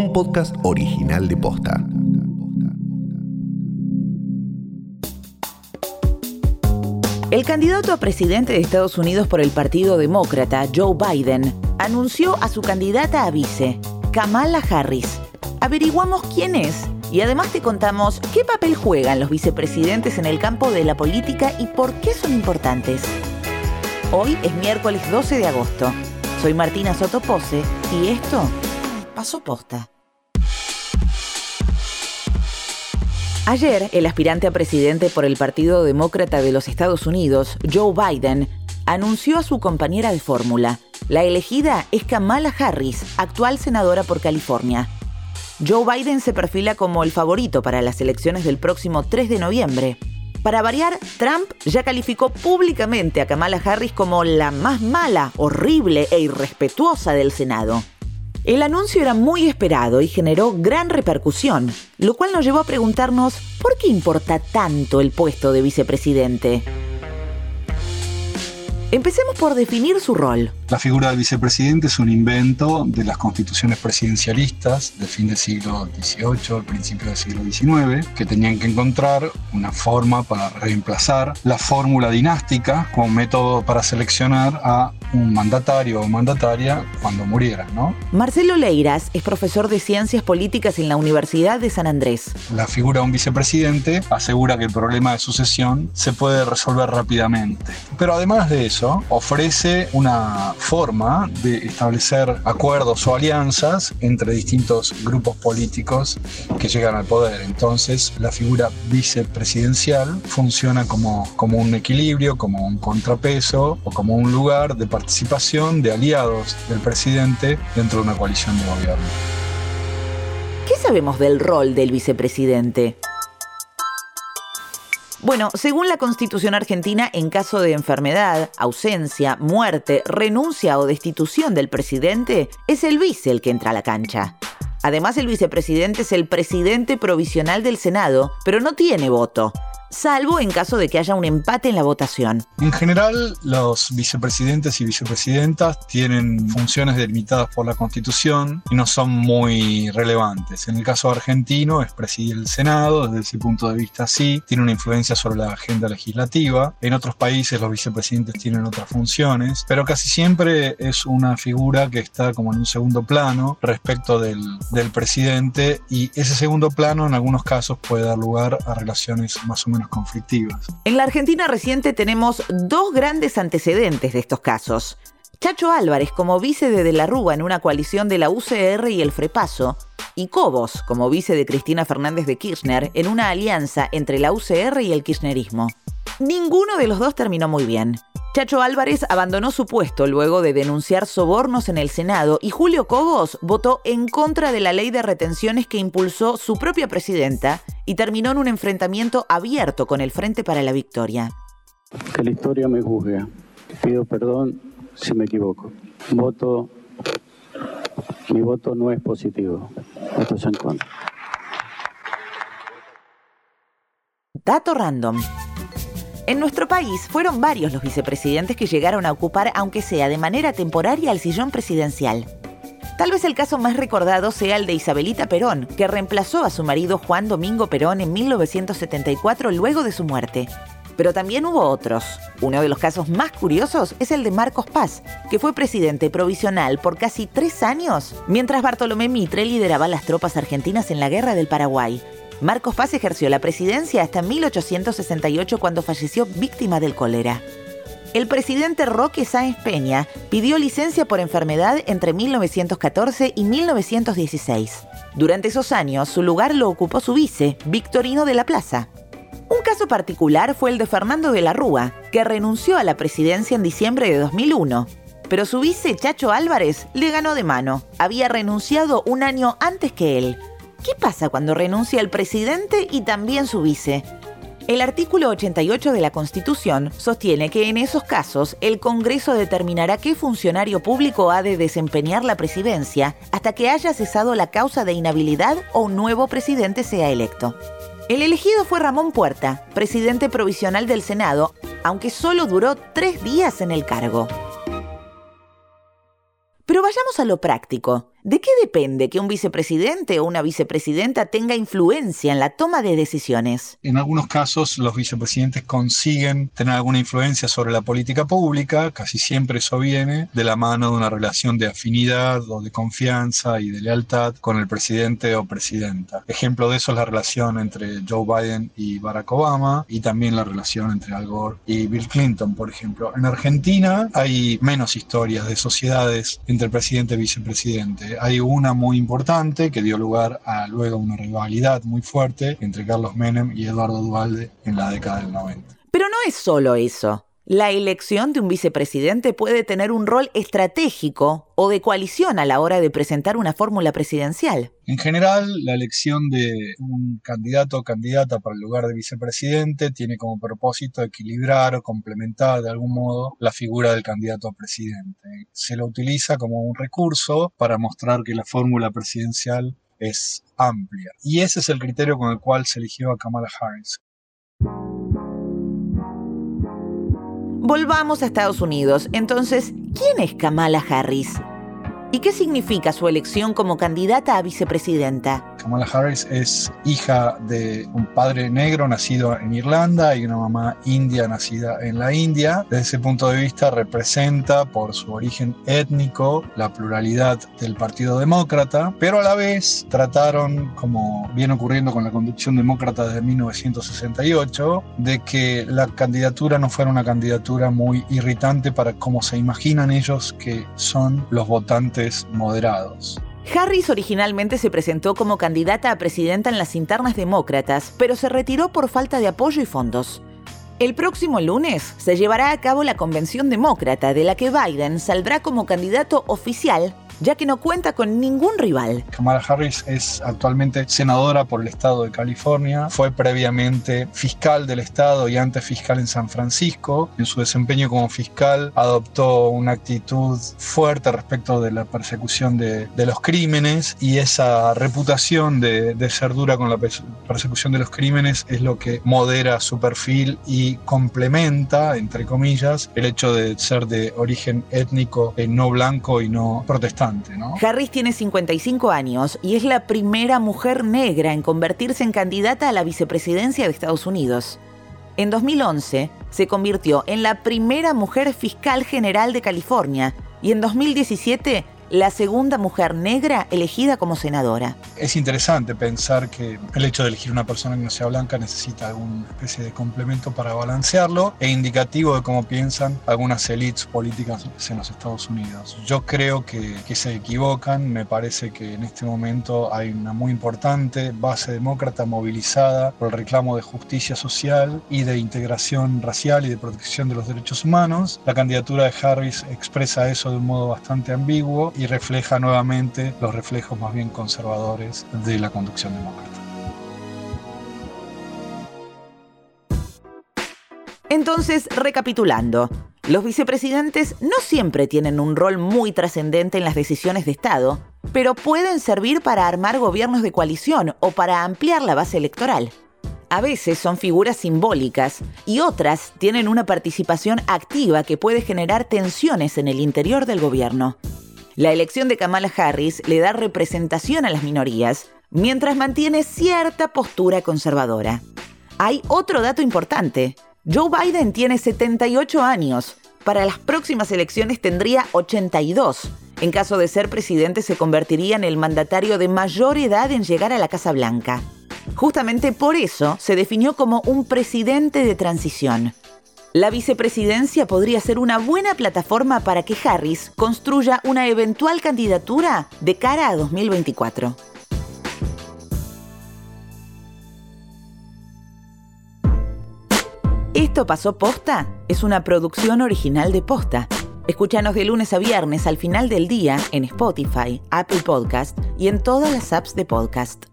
un podcast original de Posta. El candidato a presidente de Estados Unidos por el Partido Demócrata, Joe Biden, anunció a su candidata a vice, Kamala Harris. Averiguamos quién es y además te contamos qué papel juegan los vicepresidentes en el campo de la política y por qué son importantes. Hoy es miércoles 12 de agosto. Soy Martina Sotopose y esto pasó posta. Ayer, el aspirante a presidente por el Partido Demócrata de los Estados Unidos, Joe Biden, anunció a su compañera de fórmula. La elegida es Kamala Harris, actual senadora por California. Joe Biden se perfila como el favorito para las elecciones del próximo 3 de noviembre. Para variar, Trump ya calificó públicamente a Kamala Harris como la más mala, horrible e irrespetuosa del Senado. El anuncio era muy esperado y generó gran repercusión, lo cual nos llevó a preguntarnos ¿por qué importa tanto el puesto de vicepresidente? Empecemos por definir su rol. La figura del vicepresidente es un invento de las constituciones presidencialistas del fin del siglo XVIII, al principio del siglo XIX, que tenían que encontrar una forma para reemplazar la fórmula dinástica como método para seleccionar a un mandatario o mandataria cuando muriera, ¿no? Marcelo Leiras es profesor de Ciencias Políticas en la Universidad de San Andrés. La figura de un vicepresidente asegura que el problema de sucesión se puede resolver rápidamente. Pero además de eso, ofrece una forma de establecer acuerdos o alianzas entre distintos grupos políticos que llegan al poder. Entonces, la figura vicepresidencial funciona como, como un equilibrio, como un contrapeso o como un lugar de participación de aliados del presidente dentro de una coalición de gobierno. ¿Qué sabemos del rol del vicepresidente? Bueno, según la Constitución argentina, en caso de enfermedad, ausencia, muerte, renuncia o destitución del presidente, es el vice el que entra a la cancha. Además, el vicepresidente es el presidente provisional del Senado, pero no tiene voto salvo en caso de que haya un empate en la votación. En general, los vicepresidentes y vicepresidentas tienen funciones delimitadas por la Constitución y no son muy relevantes. En el caso argentino es presidir el Senado, desde ese punto de vista sí, tiene una influencia sobre la agenda legislativa. En otros países los vicepresidentes tienen otras funciones, pero casi siempre es una figura que está como en un segundo plano respecto del, del presidente y ese segundo plano en algunos casos puede dar lugar a relaciones más o menos conflictivas. En la Argentina reciente tenemos dos grandes antecedentes de estos casos. Chacho Álvarez como vice de De la Rúa en una coalición de la UCR y el Frepaso, y Cobos como vice de Cristina Fernández de Kirchner en una alianza entre la UCR y el kirchnerismo. Ninguno de los dos terminó muy bien. Chacho Álvarez abandonó su puesto luego de denunciar sobornos en el Senado y Julio Cobos votó en contra de la ley de retenciones que impulsó su propia presidenta y terminó en un enfrentamiento abierto con el Frente para la Victoria. Que la historia me juzgue. Pido perdón si me equivoco. Voto. Mi voto no es positivo. Voto es en contra. Dato random. En nuestro país fueron varios los vicepresidentes que llegaron a ocupar, aunque sea de manera temporaria, el sillón presidencial. Tal vez el caso más recordado sea el de Isabelita Perón, que reemplazó a su marido Juan Domingo Perón en 1974 luego de su muerte. Pero también hubo otros. Uno de los casos más curiosos es el de Marcos Paz, que fue presidente provisional por casi tres años, mientras Bartolomé Mitre lideraba las tropas argentinas en la Guerra del Paraguay, Marcos Paz ejerció la presidencia hasta 1868 cuando falleció víctima del cólera. El presidente Roque Sáenz Peña pidió licencia por enfermedad entre 1914 y 1916. Durante esos años, su lugar lo ocupó su vice, Victorino de la Plaza. Un caso particular fue el de Fernando de la Rúa, que renunció a la presidencia en diciembre de 2001. Pero su vice, Chacho Álvarez, le ganó de mano. Había renunciado un año antes que él, ¿Qué pasa cuando renuncia el presidente y también su vice? El artículo 88 de la Constitución sostiene que en esos casos el Congreso determinará qué funcionario público ha de desempeñar la presidencia hasta que haya cesado la causa de inhabilidad o un nuevo presidente sea electo. El elegido fue Ramón Puerta, presidente provisional del Senado, aunque solo duró tres días en el cargo. Pero vayamos a lo práctico. ¿De qué depende que un vicepresidente o una vicepresidenta tenga influencia en la toma de decisiones? En algunos casos los vicepresidentes consiguen tener alguna influencia sobre la política pública, casi siempre eso viene de la mano de una relación de afinidad o de confianza y de lealtad con el presidente o presidenta. Ejemplo de eso es la relación entre Joe Biden y Barack Obama y también la relación entre Al Gore y Bill Clinton, por ejemplo. En Argentina hay menos historias de sociedades entre presidente y vicepresidente hay una muy importante que dio lugar a luego una rivalidad muy fuerte entre Carlos Menem y Eduardo Duvalde en la década del 90. Pero no es solo eso. La elección de un vicepresidente puede tener un rol estratégico o de coalición a la hora de presentar una fórmula presidencial. En general, la elección de un candidato o candidata para el lugar de vicepresidente tiene como propósito equilibrar o complementar de algún modo la figura del candidato a presidente. Se lo utiliza como un recurso para mostrar que la fórmula presidencial es amplia. Y ese es el criterio con el cual se eligió a Kamala Harris. Volvamos a Estados Unidos. Entonces, ¿quién es Kamala Harris? ¿Y qué significa su elección como candidata a vicepresidenta? Kamala Harris es hija de un padre negro nacido en Irlanda y una mamá india nacida en la India. Desde ese punto de vista representa por su origen étnico la pluralidad del Partido Demócrata, pero a la vez trataron, como viene ocurriendo con la conducción demócrata desde 1968, de que la candidatura no fuera una candidatura muy irritante para cómo se imaginan ellos que son los votantes moderados. Harris originalmente se presentó como candidata a presidenta en las internas demócratas, pero se retiró por falta de apoyo y fondos. El próximo lunes se llevará a cabo la convención demócrata de la que Biden saldrá como candidato oficial ya que no cuenta con ningún rival. Kamala Harris es actualmente senadora por el estado de California, fue previamente fiscal del estado y antes fiscal en San Francisco. En su desempeño como fiscal adoptó una actitud fuerte respecto de la persecución de, los crímenes y esa reputación de, de ser dura con la persecución de los crímenes es lo que modera su perfil y complementa, entre comillas, el hecho de ser de origen étnico eh, no blanco y no protestante. Harris tiene 55 años y es la primera mujer negra en convertirse en candidata a la vicepresidencia de Estados Unidos. En 2011 se convirtió en la primera mujer fiscal general de California y en 2017 la segunda mujer negra elegida como senadora. Es interesante pensar que el hecho de elegir una persona que no sea blanca necesita alguna especie de complemento para balancearlo e indicativo de cómo piensan algunas élites políticas en los Estados Unidos. Yo creo que, que se equivocan, me parece que en este momento hay una muy importante base demócrata movilizada por el reclamo de justicia social y de integración racial y de protección de los derechos humanos. La candidatura de Harris expresa eso de un modo bastante ambiguo y refleja nuevamente los reflejos más bien conservadores de la conducción demócrata. Entonces, recapitulando, los vicepresidentes no siempre tienen un rol muy trascendente en las decisiones de Estado, pero pueden servir para armar gobiernos de coalición o para ampliar la base electoral. A veces son figuras simbólicas y otras tienen una participación activa que puede generar tensiones en el interior del gobierno. La elección de Kamala Harris le da representación a las minorías, mientras mantiene cierta postura conservadora. Hay otro dato importante. Joe Biden tiene 78 años. Para las próximas elecciones tendría 82. En caso de ser presidente se convertiría en el mandatario de mayor edad en llegar a la Casa Blanca. Justamente por eso se definió como un presidente de transición. La vicepresidencia podría ser una buena plataforma para que Harris construya una eventual candidatura de cara a 2024. Esto pasó posta es una producción original de posta. Escúchanos de lunes a viernes al final del día en Spotify, Apple Podcast y en todas las apps de podcast.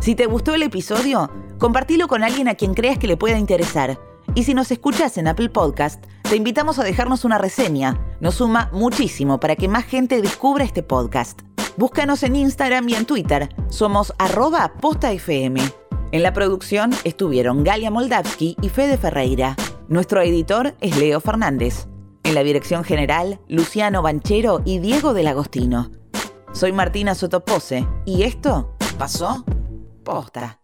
Si te gustó el episodio, compartilo con alguien a quien creas que le pueda interesar y si nos escuchas en Apple Podcast, te invitamos a dejarnos una reseña. Nos suma muchísimo para que más gente descubra este podcast. Búscanos en Instagram y en Twitter. Somos arroba postafm. En la producción estuvieron Galia Moldavsky y Fede Ferreira. Nuestro editor es Leo Fernández. En la dirección general, Luciano Banchero y Diego del Agostino. Soy Martina Sotopose y esto pasó posta.